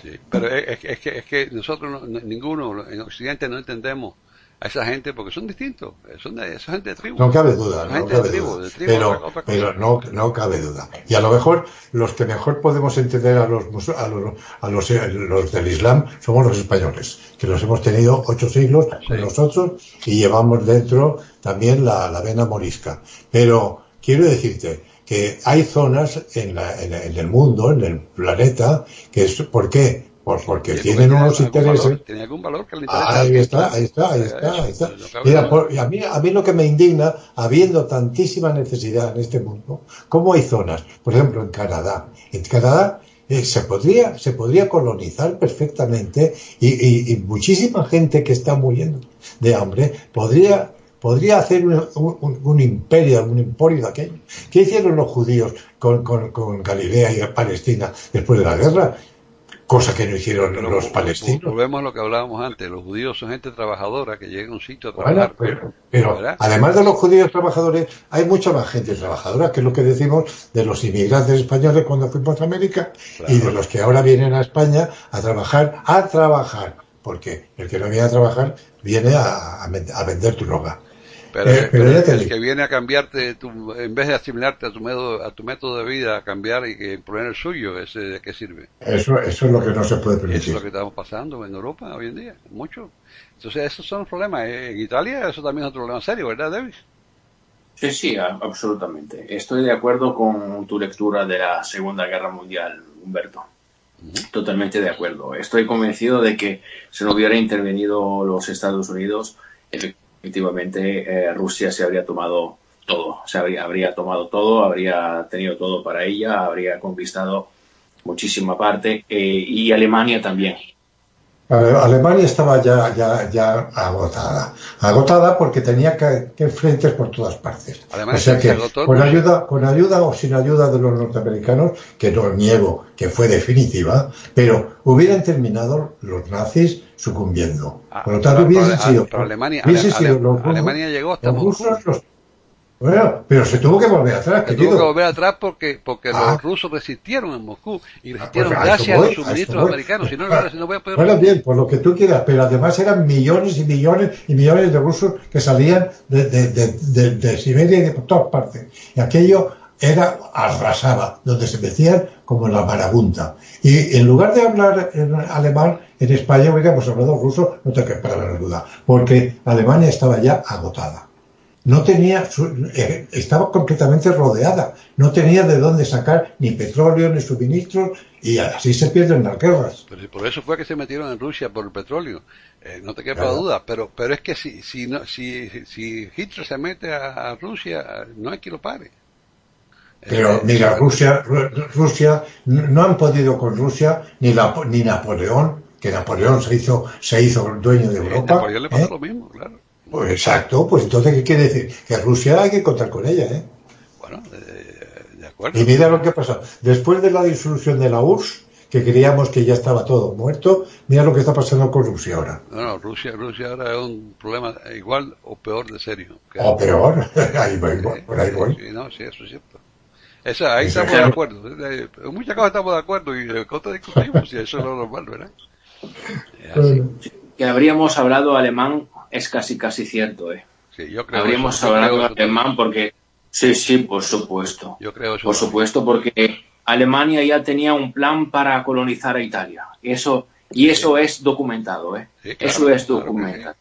Sí, pero es, es- que, es que nosotros, no- no- ninguno en Occidente no entendemos a esa gente porque son distintos. Son de, son gente de tribu. No cabe duda, no cabe de tribu, duda. tribu, Pero, otra- otra cosa. pero no, no cabe duda. Y a lo mejor los que mejor podemos entender a los a los, a los, eh, los del Islam somos los españoles, que los hemos tenido ocho siglos Sí. nosotros y llevamos dentro también la, la vena morisca. Pero quiero decirte que hay zonas en, la- en, en el mundo, en el planeta, que es, ¿por qué? Pues porque Sí, tienen porque unos intereses valor, tiene algún valor que le interesa. Ahí está, ahí está, ahí Eh, está, ahí Mira, por- a, mí, a mí lo que me indigna, habiendo tantísima necesidad en este mundo, ¿cómo hay zonas? Por ejemplo, en Canadá. En Canadá eh, se podría se podría colonizar perfectamente y, y- y muchísima gente que está muriendo de hambre podría podría hacer un, un- un imperio, un emporio de aquello. ¿Qué hicieron los judíos con, con, con Galilea y Palestina después de la guerra? Cosa que no hicieron los palestinos. Volvemos a lo que hablábamos antes, los judíos son gente trabajadora que llega a un sitio a trabajar. pero, además de los judíos trabajadores, hay mucha más gente trabajadora, que es lo que decimos de los inmigrantes españoles cuando fuimos a América y de los que ahora vienen a España a trabajar, a trabajar, porque el que no viene a trabajar viene a, a vender tu droga. Pero, eh, el, que viene a cambiarte, tu, en vez de asimilarte a tu, método, a tu método de vida, a cambiar y que poner el suyo, ¿ese ¿de qué sirve? Eso, eso es lo que no se puede permitir. Eso es lo que estamos pasando en Europa hoy en día, mucho. Entonces, esos son los problemas. En Italia, eso también es otro problema serio, ¿verdad, David? Sí, sí, absolutamente. Estoy de acuerdo con tu lectura de la Segunda Guerra Mundial, Humberto. Totalmente de acuerdo. Estoy convencido de que si no hubiera intervenido los Estados Unidos, efectivamente eh, Rusia se habría tomado todo, se habría, habría tomado todo, habría tenido todo para ella, habría conquistado muchísima parte eh, y Alemania también. Alemania estaba ya, ya, ya agotada, agotada porque tenía que, que frentes por todas partes. o sea que con ayuda, con ayuda o sin ayuda de los norteamericanos, que no niego que fue definitiva, pero hubieran terminado los nazis sucumbiendo. Ah, por lo tanto, hubiesen sido, Alemania, Alemania llegó hasta los bueno, pero se tuvo que volver atrás. Se tuvo que volver atrás porque, porque los ah. rusos resistieron en Moscú y ah, resistieron pues gracias a, los suministros americanos. Si no, no voy a poder. Bueno, bien, por lo que tú quieras, pero además eran millones y millones y millones de rusos que salían de, de, de, de Siberia y de todas partes. Y aquello era arrasaba, donde se metían como en la marabunta. Y en lugar de hablar en alemán, en España hubiéramos hablado ruso, no te quepa la duda, porque Alemania estaba ya agotada no tenía, eh, estaba completamente rodeada, no tenía de dónde sacar ni petróleo ni suministros y así se pierden las guerras. Pero por eso fue que se metieron en Rusia por el petróleo, eh, no te quepa duda, pero pero es que si si no, si, si Hitler se mete a, Rusia, no hay que lo pare. Pero mira, Rusia, Rusia no han podido con Rusia ni la, ni Napoleón, que Napoleón se hizo se hizo dueño de Europa. Napoleón le pasó ¿eh? lo mismo, claro. Pues exacto, pues entonces, ¿qué quiere decir? Que Rusia hay que contar con ella, ¿eh? Bueno, eh, de acuerdo. Y mira lo que ha pasado. Después de la disolución de la URSS, que creíamos que ya estaba todo muerto, mira lo que está pasando con Rusia ahora. No, no, Rusia, Rusia ahora es un problema igual o peor de serio. O peor, *laughs* ahí voy, por ahí voy. Sí, no, sí, eso es cierto. Esa, ahí estamos de acuerdo. En muchas cosas estamos de acuerdo y en cosas discutimos y eso es lo normal, ¿verdad? *laughs* Que habríamos hablado alemán es casi casi cierto, ¿eh? Sí, yo creo Habríamos hablado de alemán porque... Sí, sí, por supuesto. Yo creo Por supuesto, porque Alemania ya tenía un plan para colonizar a Italia. Eso, y eso es documentado, ¿eh? eso es documentado.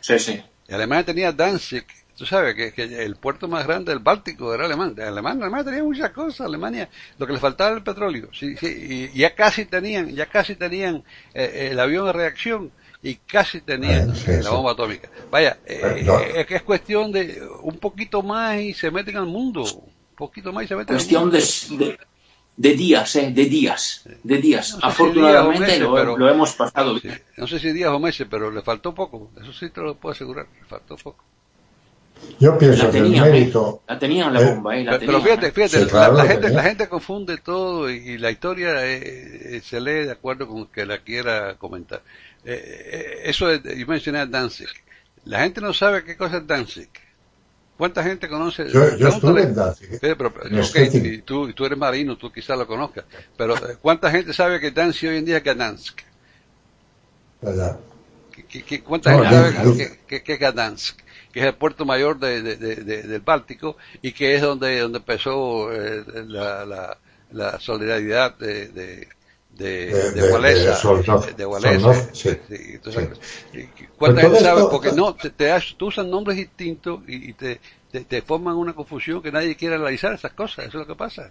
sí. sí, Y Alemania tenía Danzig, tú sabes que, el puerto más grande del Báltico era alemán. Alemania, Alemania tenía muchas cosas. Alemania, lo que le faltaba era el petróleo. Sí, sí, y ya casi tenían, ya casi tenían eh, el avión de reacción y casi tenían la bomba atómica. Vaya, eh, es que es cuestión de un poquito más y se meten al mundo. Un poquito más y se meten cuestión al mundo. De, de, días, ¿eh? De días. De días. Afortunadamente lo, hemos pasado No sé si días o meses, pero le faltó poco. Eso sí te lo puedo asegurar. Le faltó poco. Yo pienso que el mérito. La tenían la eh, bomba, ¿eh? La pero, fíjate, fíjate, la, gente, la gente confunde todo y, la historia eh, se lee de acuerdo con que la quiera comentar. Eh, eh, eso es, yo mencioné a Danzig. La gente no sabe qué cosa es Danzig. ¿Cuánta gente conoce? Yo, yo estuve en Danzig. Pero, okay, y tú, tú eres marino, tú quizás lo conozcas. Pero eh, ¿cuánta gente sabe que Danzig hoy en día es Gdansk? ¿Verdad? ¿Qué, cuánta gente sabe que, que, es Gdansk? Que es el puerto mayor de, de, de, del Báltico y que es donde, donde empezó eh, la, la, la solidaridad de, de, de, de de, ¿Cuánta gente sabe? Porque no, te, te, tú usas nombres distintos y, te, te, forman una confusión que nadie quiere analizar esas cosas, eso es lo que pasa.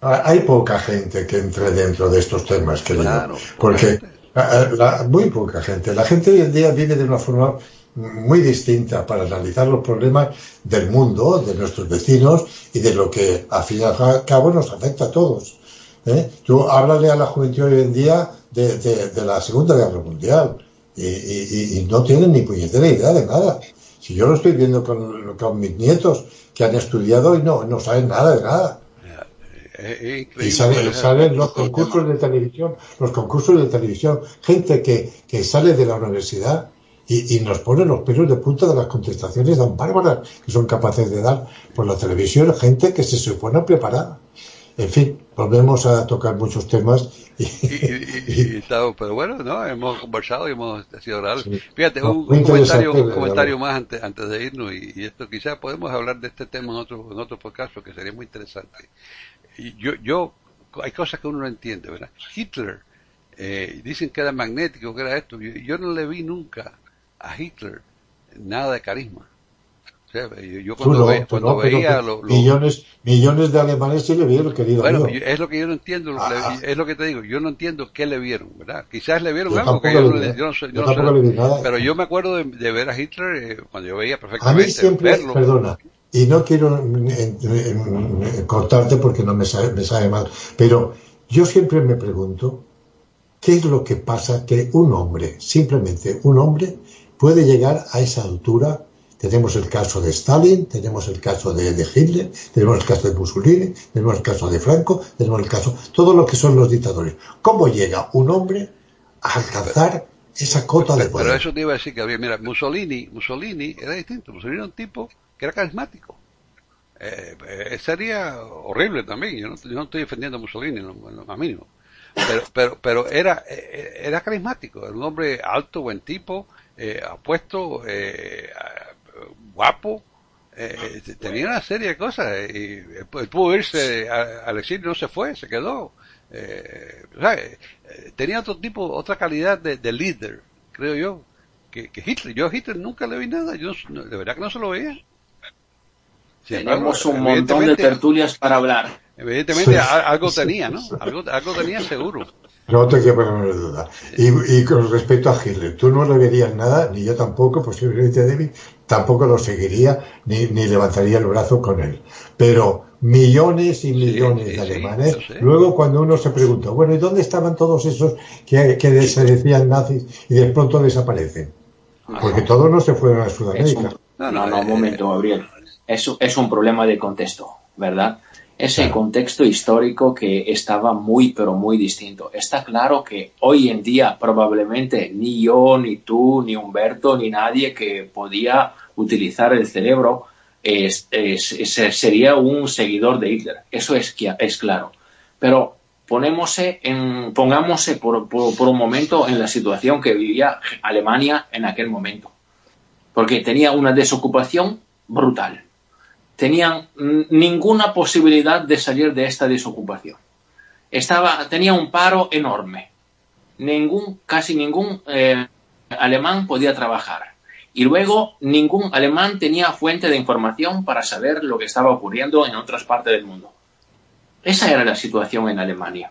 Ah, hay poca gente que entre dentro de estos temas, que claro, porque la, muy poca gente. La gente hoy en día vive de una forma muy distinta para analizar los problemas del mundo, de nuestros vecinos y de lo que al fin y al cabo nos afecta a todos. ¿Eh? Tú háblale a la juventud hoy en día de, de, la Segunda Guerra Mundial y, y, y, no tienen ni puñetera idea de nada. Si yo lo estoy viendo con, con mis nietos que han estudiado y no, no saben nada de nada. y salen, salen los concursos de televisión, los concursos de televisión, gente que, que sale de la universidad y, y, nos pone los pelos de punta de las contestaciones tan bárbaras que son capaces de dar por la televisión, gente que se supone preparada. En fin, volvemos a tocar muchos temas. Y, y, *laughs* pero bueno, ¿no? hemos conversado y hemos sido agradables. Fíjate, un, comentario, un comentario más antes, antes de irnos, y, esto quizás podemos hablar de este tema en otro, en otro podcast, que sería muy interesante. Y yo, yo, hay cosas que uno no entiende, ¿verdad? Hitler, eh, dicen que era magnético, que era esto. yo no le vi nunca a Hitler nada de carisma yo, cuando, veía millones millones de alemanes sí le vieron querido bueno es lo que yo no entiendo ah. es lo que te digo yo no entiendo qué le vieron verdad quizás le vieron algo que yo, no, yo no, sé, yo no sé pero yo me acuerdo de, ver a Hitler eh, cuando yo veía perfectamente a mí siempre perdona y no quiero cortarte porque no me sabe, me sabe mal pero yo siempre me pregunto qué es lo que pasa que un hombre simplemente un hombre puede llegar a esa altura tenemos el caso de Stalin, tenemos el caso de, Hitler, tenemos el caso de Mussolini, tenemos el caso de Franco, tenemos el caso, todo lo que son los dictadores. ¿Cómo llega un hombre a alcanzar esa cota de poder? Pero eso te iba a decir que había, mira, Mussolini, Mussolini era distinto, Mussolini era un tipo que era carismático. Eh, eh, sería horrible también, yo no, estoy defendiendo a Mussolini, no, lo más mínimo. Pero, pero, pero era, eh, era carismático, era un hombre alto, buen tipo, apuesto, guapo, eh, tenía una serie de cosas y él pudo irse al exilio, no se fue, se quedó. Eh, eh, tenía otro tipo, otra calidad de, líder, creo yo, que, Hitler. Yo a Hitler nunca le vi nada, yo de verdad que no se lo veía. Tenemos un montón de tertulias para hablar. Evidentemente algo tenía, ¿no? Algo, algo tenía seguro. No te quiero poner duda. Y, y, con respecto a Hitler, tú no le verías nada, ni yo tampoco, posiblemente David, tampoco lo seguiría, ni, ni levantaría el brazo con él. Pero millones y millones de alemanes, luego cuando uno se pregunta, bueno, ¿y dónde estaban todos esos que, que se decían nazis y de pronto desaparecen? Porque todos no se fueron a Sudamérica. no, no, no, un momento, Gabriel. Eso es un problema de contexto, ¿verdad? Ese contexto histórico que estaba muy, pero muy distinto. Está claro que hoy en día probablemente ni yo, ni tú, ni Humberto, ni nadie que podía utilizar el cerebro es, sería un seguidor de Hitler. Eso es, es claro. Pero ponémosse en, por un momento en la situación que vivía Alemania en aquel momento. Porque tenía una desocupación brutal tenían ninguna posibilidad de salir de esta desocupación. Estaba, tenía un paro enorme. Ningún, casi ningún eh, alemán podía trabajar. Y luego ningún alemán tenía fuente de información para saber lo que estaba ocurriendo en otras partes del mundo. Esa era la situación en Alemania.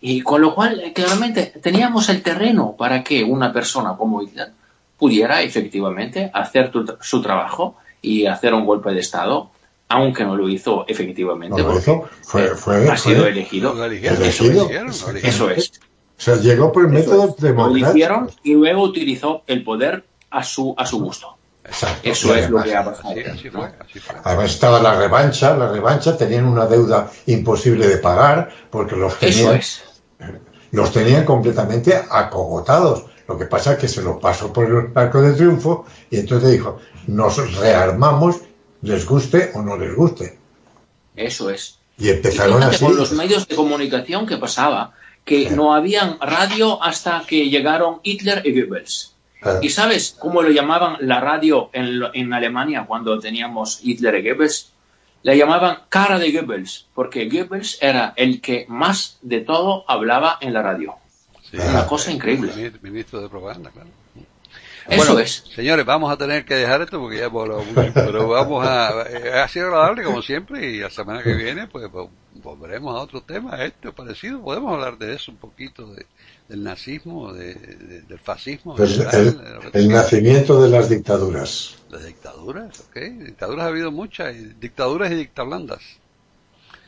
Y con lo cual, eh, claramente, teníamos el terreno para que una persona como Hitler pudiera efectivamente hacer su trabajo y hacer un golpe de Estado, aunque no lo hizo efectivamente. Fue, ha sido elegido. Eso, es. O sea, llegó por el método democrático. Lo hicieron y luego utilizó el poder a su, a su gusto. Eso es lo que ha pasado. Además estaba la revancha, la revancha, tenían una deuda imposible de pagar porque los tenían, los tenían completamente acogotados. Lo que pasa es que se los pasó por el arco de triunfo y entonces dijo, nos rearmamos, les guste o no les guste. Eso es. Y empezaron así. Con los medios de comunicación que pasaba, que no habían radio hasta que llegaron Hitler y Goebbels. ¿Y sabes cómo lo llamaban la radio en, en Alemania cuando teníamos Hitler y Goebbels? Le llamaban cara de Goebbels, porque Goebbels era el que más de todo hablaba en la radio. Una cosa increíble. Ministro de propaganda, claro. Eso es. Señores, vamos a tener que dejar esto porque ya hemos hablado mucho, pero vamos a... Eh, ha sido agradable como siempre y la semana que viene pues volveremos a otro tema, este parecido. Podemos hablar de eso un poquito, de, del nazismo, de, del fascismo. Pues el, nacimiento de las dictaduras. Las dictaduras, ok. Dictaduras ha habido muchas, dictaduras y dictablandas.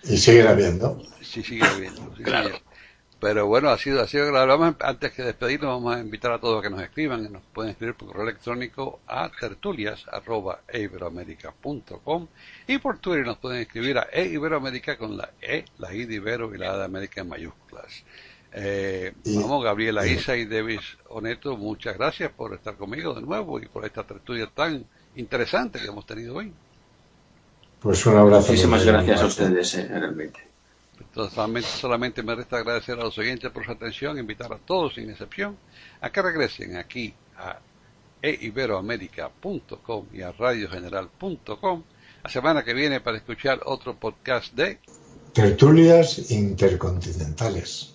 Y siguen habiendo. Sí, siguen habiendo. Pero bueno, ha sido, ha sido agradable. Antes que despedirnos, vamos a invitar a todos a que nos escriban. Nos pueden escribir por correo electrónico a tertulias.eiberoamerica.com y por Twitter nos pueden escribir a eiberoamerica con la E, la I de Ibero y la A de América en mayúsculas. Eh, vamos, Gabriela Isa y Davis Oneto, muchas gracias por estar conmigo de nuevo y por esta tertulia tan interesante que hemos tenido hoy. Pues un abrazo. Muchísimas gracias a ustedes, eh, realmente. Entonces, solamente, me resta agradecer a los oyentes por su atención, invitar a todos sin excepción a que regresen aquí a eiberoamerica.com y a radiogeneral.com la semana que viene para escuchar otro podcast de Tertulias Intercontinentales.